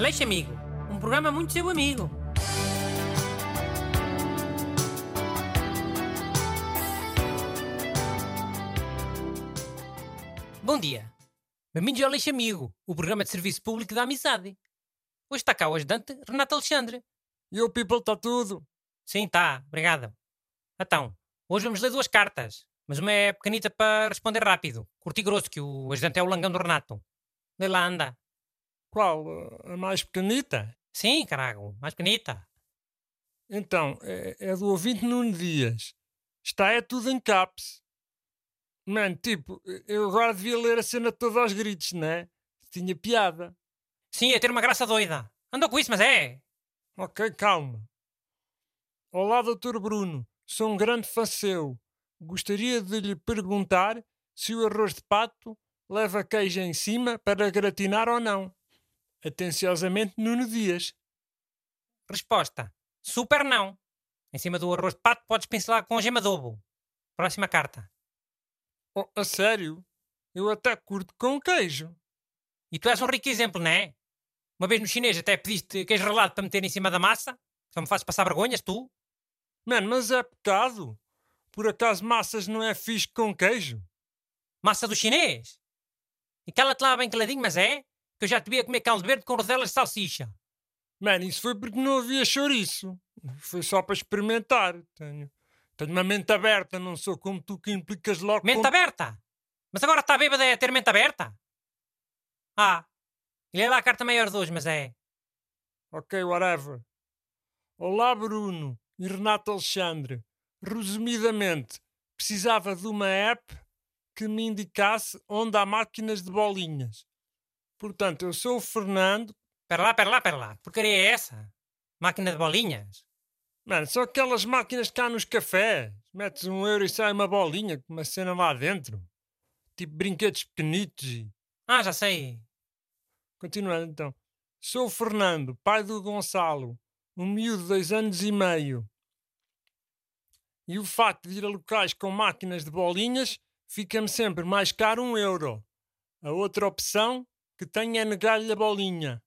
Aleixo Amigo, um programa muito seu amigo. Bom dia. Bem-vindos ao Aleixo Amigo, o programa de serviço público da amizade. Hoje está cá o ajudante Renato Alexandre. E o people está tudo. Sim, tá, obrigado. Então, hoje vamos ler duas cartas, mas uma é pequenita para responder rápido. Curto e grosso, que o ajudante é o langão do Renato. Lê lá, anda. Qual? A mais pequenita? Sim, carago, mais pequenita. Então, é, é do ouvinte Nuno Dias. Está é tudo em caps. Mano, tipo, eu agora devia ler a cena toda aos gritos, né? Tinha piada. Sim, é ter uma graça doida. Andou com isso, mas é. Ok, calma. Olá, doutor Bruno. Sou um grande fã seu. Gostaria de lhe perguntar se o arroz de pato leva queijo em cima para gratinar ou não. Atenciosamente, Nuno Dias. Resposta: Super não. Em cima do arroz de pato podes pincelar com gema de ovo. Próxima carta. Oh, a sério? Eu até curto com queijo. E tu és um rico exemplo, não é? Uma vez no chinês até pediste queijo ralado para meter em cima da massa. Só me fazes passar vergonhas, tu? Mano, mas é pecado. Por acaso massas não é fixe com queijo? Massa do chinês? E cala-te lá bem caladinho, mas é? Que eu já te vi a comer caldo verde com rodelas de salsicha. Mano, isso foi porque não havia chouriço. Foi só para experimentar. Tenho, tenho uma mente aberta, não sou como tu que implicas logo Mente aberta? Mas agora está bêbada é ter mente aberta? Ah, e é lá a carta maior de hoje, mas é. Ok, whatever. Olá, Bruno e Renato Alexandre. Resumidamente, precisava de uma app que me indicasse onde há máquinas de bolinhas. Portanto, eu sou o Fernando. Pera lá, pera lá, pera lá. Porcaria é essa? Máquina de bolinhas? Mano, são aquelas máquinas cá nos cafés. Metes um euro e sai uma bolinha com uma cena lá dentro. Tipo brinquedos pequenitos. Ah, já sei. Continuando então. Sou o Fernando, pai do Gonçalo, um miúdo de dois anos e meio. E o facto de ir a locais com máquinas de bolinhas fica-me sempre mais caro um euro. A outra opção que tenho é negar-lhe a bolinha.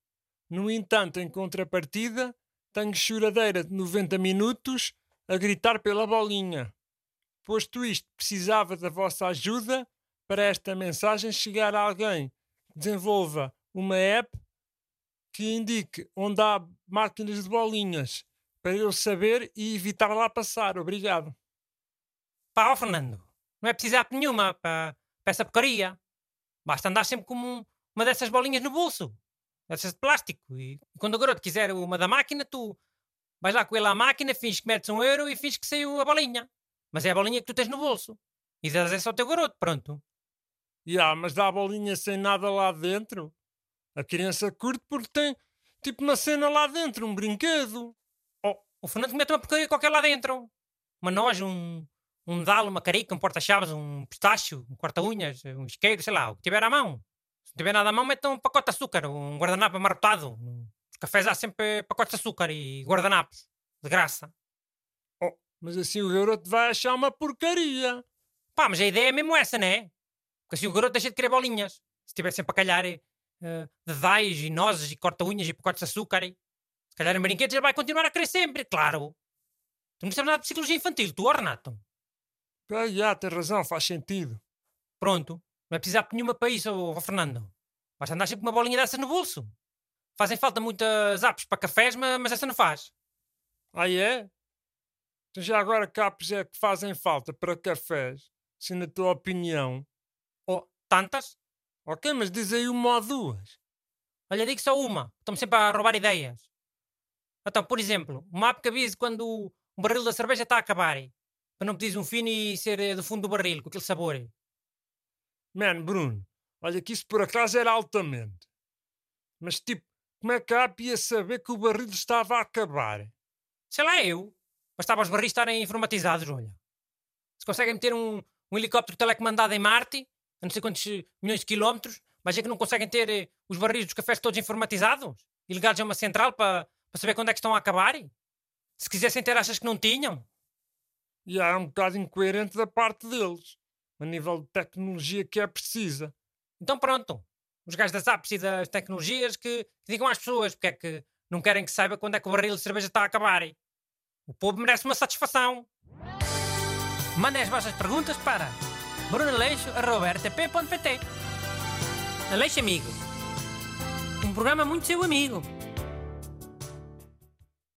No entanto, em contrapartida, tenho choradeira de 90 minutos a gritar pela bolinha. Posto isto, precisava da vossa ajuda para esta mensagem chegar a alguém que desenvolva uma app que indique onde há máquinas de bolinhas para eu saber e evitar lá passar. Obrigado. Pá, Fernando, não é preciso app nenhuma para, para essa porcaria. Basta andar sempre com um- uma dessas bolinhas no bolso. Dessas de plástico. E quando o garoto quiser uma da máquina, tu vais lá com ele à máquina, finges que metes um euro e finges que saiu a bolinha. Mas é a bolinha que tu tens no bolso. E dás essa ao teu garoto, pronto. E ah, mas dá a bolinha sem nada lá dentro. A criança curte porque tem tipo uma cena lá dentro, um brinquedo. Oh, o Fernando mete uma porcaria qualquer lá dentro. Uma noz, um, um medalho, uma carica, um porta-chaves, um pistacho, um corta-unhas, um isqueiro, sei lá, o que tiver à mão. Se não tiver nada à mão, mete um pacote de açúcar, um guardanapo amarrotado. Os cafés há sempre pacotes de açúcar e guardanapos. De graça. Oh, mas assim o garoto vai achar uma porcaria. Pá, mas a ideia é mesmo essa, não é? Porque assim o garoto deixa de querer bolinhas. Se tiver sempre a calhar eh, dedais e nozes e corta-unhas e pacotes de açúcar, eh, se calhar em brinquedos ele vai continuar a querer sempre, claro. Tu não sabes nada de psicologia infantil, tu, Renato. Ah, já, tem razão, faz sentido. Pronto. Não é preciso app nenhuma para isso, ó, ó Fernando. Basta andar sempre com uma bolinha dessas no bolso. Fazem falta muitas apps para cafés, mas, mas essa não faz. Ah, é? Então já agora capos é que fazem falta para cafés, se na tua opinião. Oh, tantas? Ok, mas diz aí uma ou duas. Olha, digo só uma. Estão-me sempre a roubar ideias. Então, por exemplo, uma app que avise quando o o barril da cerveja está a acabar. Para não pedires um fino e ser eh, do fundo do barril, com aquele sabor. Man, Bruno, olha que isso por acaso era altamente. Mas tipo, como é que a ia saber que o barril estava a acabar? Sei lá eu. Bastava os barris estarem informatizados, olha. Se conseguem meter um, um helicóptero telecomandado em Marte, a não sei quantos milhões de quilómetros, mas é que não conseguem ter eh, os barris dos cafés todos informatizados? E ligados a uma central para saber quando é que estão a acabar? Se quisessem ter, achas que não tinham? E é um bocado incoerente da parte deles, a nível de tecnologia que é precisa. Então pronto. os gajos das apps e das tecnologias que, que digam às pessoas porque é que não querem que saiba quando é que o barril de cerveja está a acabar. O povo merece uma satisfação. Mandem as vossas perguntas para brunaleixo.rtp.pt Aleixo Amigo. Um programa muito seu amigo.